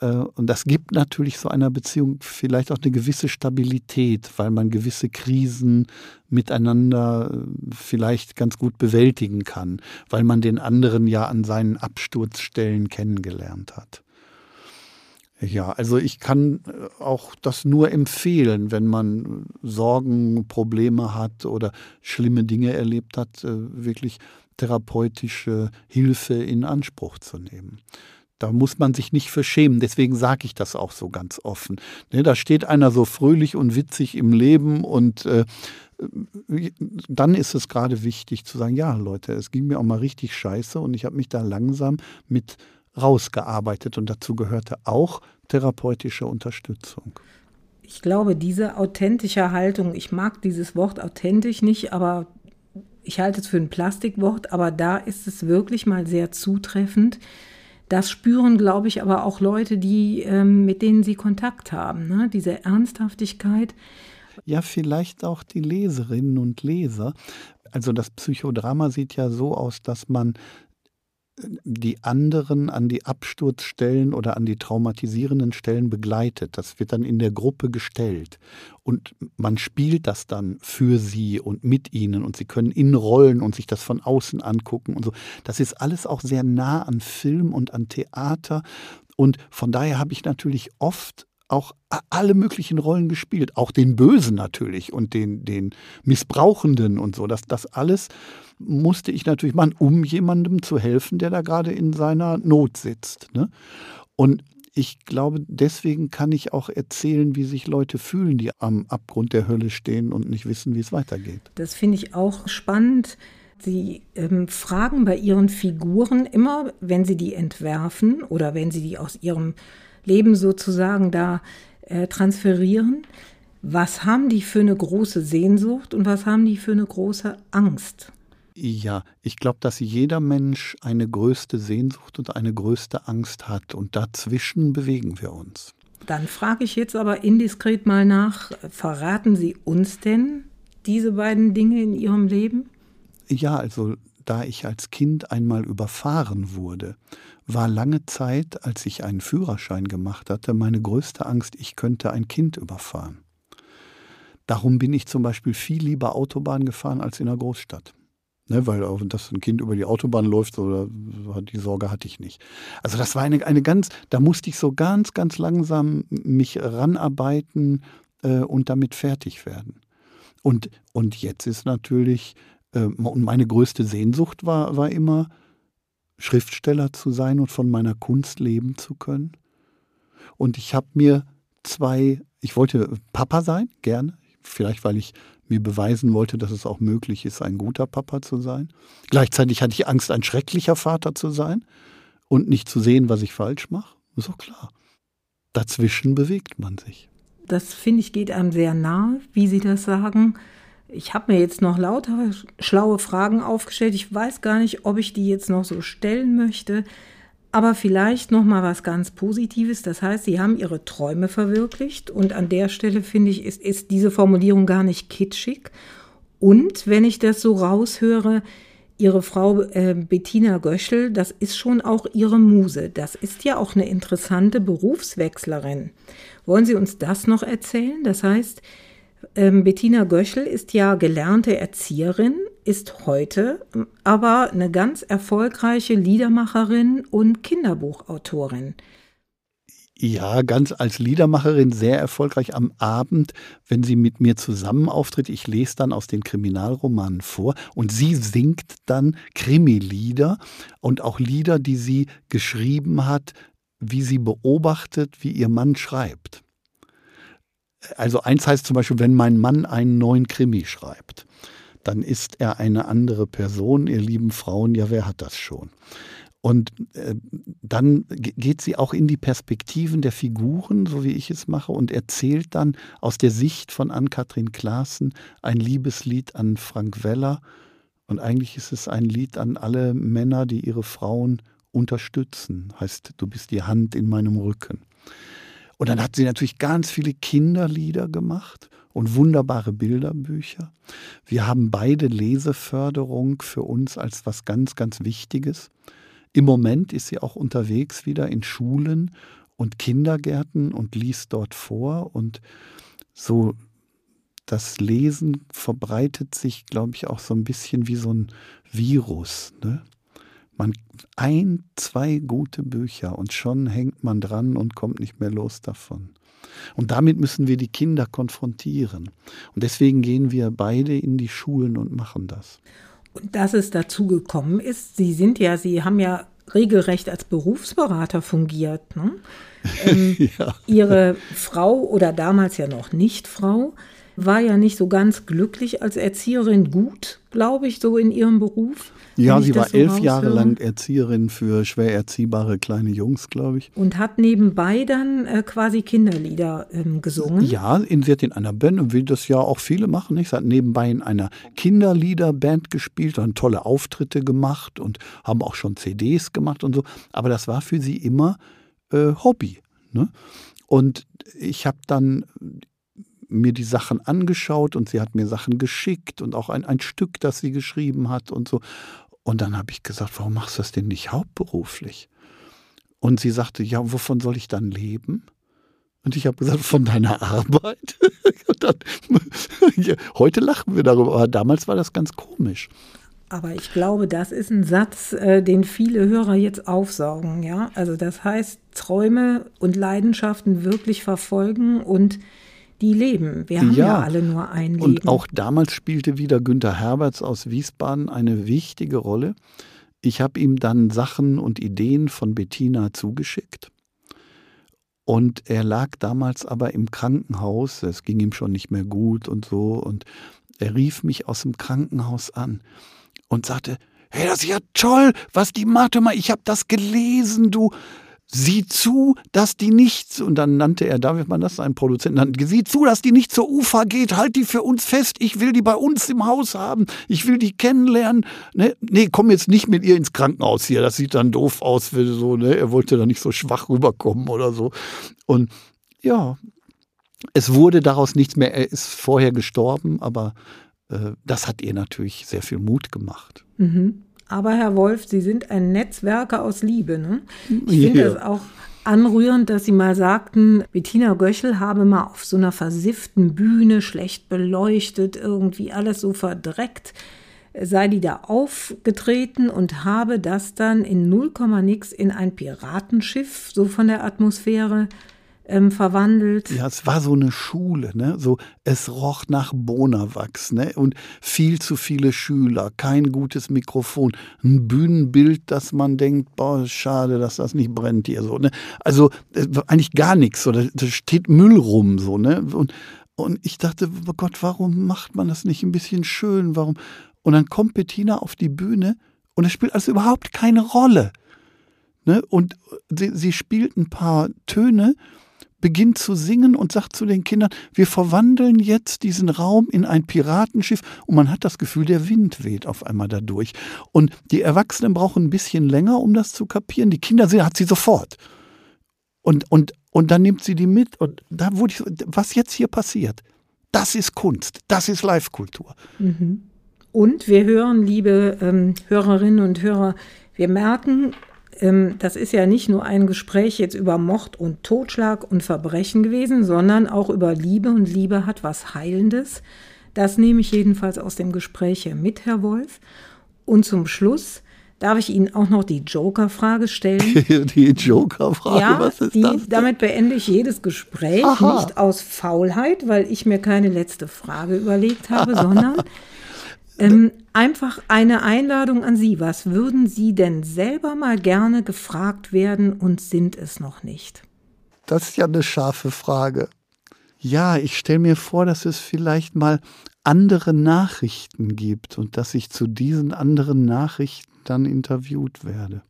Äh, und das gibt natürlich so einer Beziehung vielleicht auch eine gewisse Stabilität, weil man gewisse Krisen miteinander äh, vielleicht ganz gut bewältigen kann, weil man den anderen ja an seinen Absturzstellen kennengelernt hat. Ja, also ich kann äh, auch das nur empfehlen, wenn man Sorgen, Probleme hat oder schlimme Dinge erlebt hat, äh, wirklich therapeutische Hilfe in Anspruch zu nehmen. Da muss man sich nicht verschämen. Deswegen sage ich das auch so ganz offen. Ne, da steht einer so fröhlich und witzig im Leben und äh, dann ist es gerade wichtig zu sagen, ja Leute, es ging mir auch mal richtig scheiße und ich habe mich da langsam mit rausgearbeitet und dazu gehörte auch therapeutische Unterstützung. Ich glaube, diese authentische Haltung, ich mag dieses Wort authentisch nicht, aber ich halte es für ein Plastikwort, aber da ist es wirklich mal sehr zutreffend. Das spüren, glaube ich, aber auch Leute, die, ähm, mit denen sie Kontakt haben. Ne? Diese Ernsthaftigkeit. Ja, vielleicht auch die Leserinnen und Leser. Also das Psychodrama sieht ja so aus, dass man die anderen an die Absturzstellen oder an die traumatisierenden Stellen begleitet. Das wird dann in der Gruppe gestellt. Und man spielt das dann für sie und mit ihnen und sie können in Rollen und sich das von außen angucken und so. Das ist alles auch sehr nah an Film und an Theater. Und von daher habe ich natürlich oft auch alle möglichen Rollen gespielt, auch den Bösen natürlich und den, den Missbrauchenden und so. Das, das alles musste ich natürlich machen, um jemandem zu helfen, der da gerade in seiner Not sitzt. Ne? Und ich glaube, deswegen kann ich auch erzählen, wie sich Leute fühlen, die am Abgrund der Hölle stehen und nicht wissen, wie es weitergeht. Das finde ich auch spannend. Sie ähm, fragen bei Ihren Figuren immer, wenn Sie die entwerfen oder wenn Sie die aus Ihrem Leben sozusagen da äh, transferieren, was haben die für eine große Sehnsucht und was haben die für eine große Angst? Ja, ich glaube, dass jeder Mensch eine größte Sehnsucht und eine größte Angst hat und dazwischen bewegen wir uns. Dann frage ich jetzt aber indiskret mal nach, verraten Sie uns denn diese beiden Dinge in Ihrem Leben? Ja, also da ich als Kind einmal überfahren wurde, war lange Zeit, als ich einen Führerschein gemacht hatte, meine größte Angst, ich könnte ein Kind überfahren. Darum bin ich zum Beispiel viel lieber Autobahn gefahren als in der Großstadt. Ne, weil dass ein Kind über die Autobahn läuft, so, die Sorge hatte ich nicht. Also das war eine, eine ganz, da musste ich so ganz, ganz langsam mich ranarbeiten äh, und damit fertig werden. Und, und jetzt ist natürlich, äh, und meine größte Sehnsucht war, war immer, Schriftsteller zu sein und von meiner Kunst leben zu können. Und ich habe mir zwei, ich wollte Papa sein, gerne, vielleicht weil ich mir beweisen wollte, dass es auch möglich ist, ein guter Papa zu sein. Gleichzeitig hatte ich Angst, ein schrecklicher Vater zu sein und nicht zu sehen, was ich falsch mache. Auch klar. Dazwischen bewegt man sich. Das finde ich geht einem sehr nahe, wie Sie das sagen. Ich habe mir jetzt noch lauter schlaue Fragen aufgestellt. Ich weiß gar nicht, ob ich die jetzt noch so stellen möchte. Aber vielleicht noch mal was ganz Positives. Das heißt, Sie haben Ihre Träume verwirklicht und an der Stelle finde ich, ist, ist diese Formulierung gar nicht kitschig. Und wenn ich das so raushöre, Ihre Frau äh, Bettina Göschel, das ist schon auch Ihre Muse. Das ist ja auch eine interessante Berufswechslerin. Wollen Sie uns das noch erzählen? Das heißt, ähm, Bettina Göschel ist ja gelernte Erzieherin, ist heute aber eine ganz erfolgreiche Liedermacherin und Kinderbuchautorin. Ja, ganz als Liedermacherin sehr erfolgreich am Abend, wenn sie mit mir zusammen auftritt. Ich lese dann aus den Kriminalromanen vor und sie singt dann Krimi-Lieder und auch Lieder, die sie geschrieben hat, wie sie beobachtet, wie ihr Mann schreibt. Also eins heißt zum Beispiel, wenn mein Mann einen neuen Krimi schreibt dann ist er eine andere Person, ihr lieben Frauen, ja, wer hat das schon? Und äh, dann geht sie auch in die Perspektiven der Figuren, so wie ich es mache, und erzählt dann aus der Sicht von Ann-Kathrin Klaassen ein Liebeslied an Frank Weller. Und eigentlich ist es ein Lied an alle Männer, die ihre Frauen unterstützen. Heißt, du bist die Hand in meinem Rücken. Und dann hat sie natürlich ganz viele Kinderlieder gemacht und wunderbare Bilderbücher. Wir haben beide Leseförderung für uns als was ganz, ganz Wichtiges. Im Moment ist sie auch unterwegs wieder in Schulen und Kindergärten und liest dort vor und so das Lesen verbreitet sich, glaube ich, auch so ein bisschen wie so ein Virus. Ne? Man ein, zwei gute Bücher und schon hängt man dran und kommt nicht mehr los davon. Und damit müssen wir die Kinder konfrontieren. Und deswegen gehen wir beide in die Schulen und machen das. Und dass es dazu gekommen ist, Sie sind ja, Sie haben ja regelrecht als Berufsberater fungiert. Ne? <laughs> Ähm, ja. Ihre Frau oder damals ja noch nicht Frau war ja nicht so ganz glücklich als Erzieherin gut, glaube ich, so in ihrem Beruf. Ja, sie war so elf Jahre lang Erzieherin für schwer erziehbare kleine Jungs, glaube ich. Und hat nebenbei dann äh, quasi Kinderlieder ähm, gesungen. Ja, in, sie hat in einer Band, und wie das ja auch viele machen, nicht? sie hat nebenbei in einer Kinderliederband gespielt und tolle Auftritte gemacht und haben auch schon CDs gemacht und so. Aber das war für sie immer äh, Hobby. Ne? Und ich habe dann mir die Sachen angeschaut und sie hat mir Sachen geschickt und auch ein, ein Stück, das sie geschrieben hat und so. Und dann habe ich gesagt, warum machst du das denn nicht hauptberuflich? Und sie sagte, ja, wovon soll ich dann leben? Und ich habe gesagt, von deiner Arbeit. <laughs> dann, <laughs> heute lachen wir darüber, aber damals war das ganz komisch. Aber ich glaube, das ist ein Satz, äh, den viele Hörer jetzt aufsaugen. Ja, also das heißt, Träume und Leidenschaften wirklich verfolgen und die leben. Wir haben ja, ja alle nur ein Leben. Und auch damals spielte wieder Günter Herberts aus Wiesbaden eine wichtige Rolle. Ich habe ihm dann Sachen und Ideen von Bettina zugeschickt. Und er lag damals aber im Krankenhaus, es ging ihm schon nicht mehr gut und so. Und er rief mich aus dem Krankenhaus an und sagte, hey, das ist ja toll, was die macht. Mal, ich habe das gelesen, du sieh zu, dass die nicht, und dann nannte er, darf man das, ein Produzent, nannte, sieh zu, dass die nicht zur Ufer geht, halt die für uns fest, ich will die bei uns im Haus haben, ich will die kennenlernen. Ne? Nee, komm jetzt nicht mit ihr ins Krankenhaus hier, das sieht dann doof aus, so, ne? er wollte da nicht so schwach rüberkommen oder so. Und ja, es wurde daraus nichts mehr, er ist vorher gestorben, aber äh, das hat ihr natürlich sehr viel Mut gemacht. Mhm. Aber Herr Wolf, Sie sind ein Netzwerker aus Liebe. Ne? Ich finde ja. das auch anrührend, dass Sie mal sagten, Bettina Göchel habe mal auf so einer versifften Bühne schlecht beleuchtet, irgendwie alles so verdreckt, sei die da aufgetreten und habe das dann in 0, nix in ein Piratenschiff, so von der Atmosphäre, ähm, verwandelt. Ja, es war so eine Schule, ne? So, es roch nach Bonawachs, ne? Und viel zu viele Schüler, kein gutes Mikrofon, ein Bühnenbild, dass man denkt, boah, schade, dass das nicht brennt hier so, ne? Also äh, eigentlich gar nichts, so, da, da steht Müll rum, so, ne? Und, und ich dachte, oh Gott, warum macht man das nicht ein bisschen schön? Warum? Und dann kommt Bettina auf die Bühne und es spielt also überhaupt keine Rolle. Ne? Und sie, sie spielt ein paar Töne beginnt zu singen und sagt zu den Kindern, wir verwandeln jetzt diesen Raum in ein Piratenschiff und man hat das Gefühl, der Wind weht auf einmal dadurch. Und die Erwachsenen brauchen ein bisschen länger, um das zu kapieren. Die Kinder hat sie sofort. Und, und, und dann nimmt sie die mit und da wurde ich, was jetzt hier passiert, das ist Kunst, das ist Live-Kultur. Mhm. Und wir hören, liebe ähm, Hörerinnen und Hörer, wir merken, das ist ja nicht nur ein Gespräch jetzt über Mord und Totschlag und Verbrechen gewesen, sondern auch über Liebe und Liebe hat was Heilendes. Das nehme ich jedenfalls aus dem Gespräch mit, Herr Wolf. Und zum Schluss darf ich Ihnen auch noch die Joker-Frage stellen. <laughs> die Joker-Frage, ja, was ist die, das? Damit beende ich jedes Gespräch, Aha. nicht aus Faulheit, weil ich mir keine letzte Frage überlegt habe, sondern <laughs> ähm, einfach eine Einladung an Sie. Was würden Sie denn selber mal gerne gefragt werden und sind es noch nicht? Das ist ja eine scharfe Frage. Ja, ich stelle mir vor, dass es vielleicht mal andere Nachrichten gibt und dass ich zu diesen anderen Nachrichten dann interviewt werde.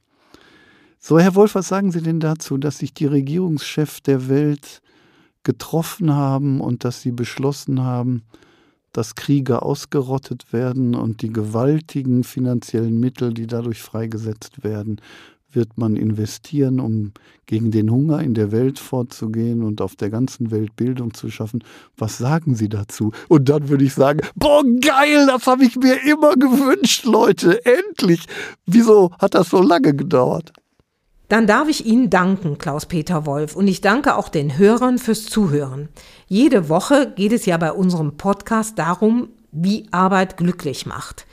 So, Herr Wolf, was sagen Sie denn dazu, dass sich die Regierungschefs der Welt getroffen haben und dass sie beschlossen haben, dass Kriege ausgerottet werden und die gewaltigen finanziellen Mittel, die dadurch freigesetzt werden, wird man investieren, um gegen den Hunger in der Welt vorzugehen und auf der ganzen Welt Bildung zu schaffen. Was sagen Sie dazu? Und dann würde ich sagen, boah, geil, das habe ich mir immer gewünscht, Leute, endlich. Wieso hat das so lange gedauert? Dann darf ich Ihnen danken, Klaus-Peter Wolf, und ich danke auch den Hörern fürs Zuhören. Jede Woche geht es ja bei unserem Podcast darum, wie Arbeit glücklich macht.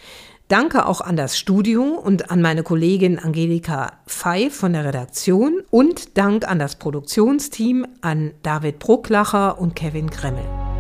Danke auch an das Studio und an meine Kollegin Angelika Fey von der Redaktion und Dank an das Produktionsteam, an David Brucklacher und Kevin Kremmel.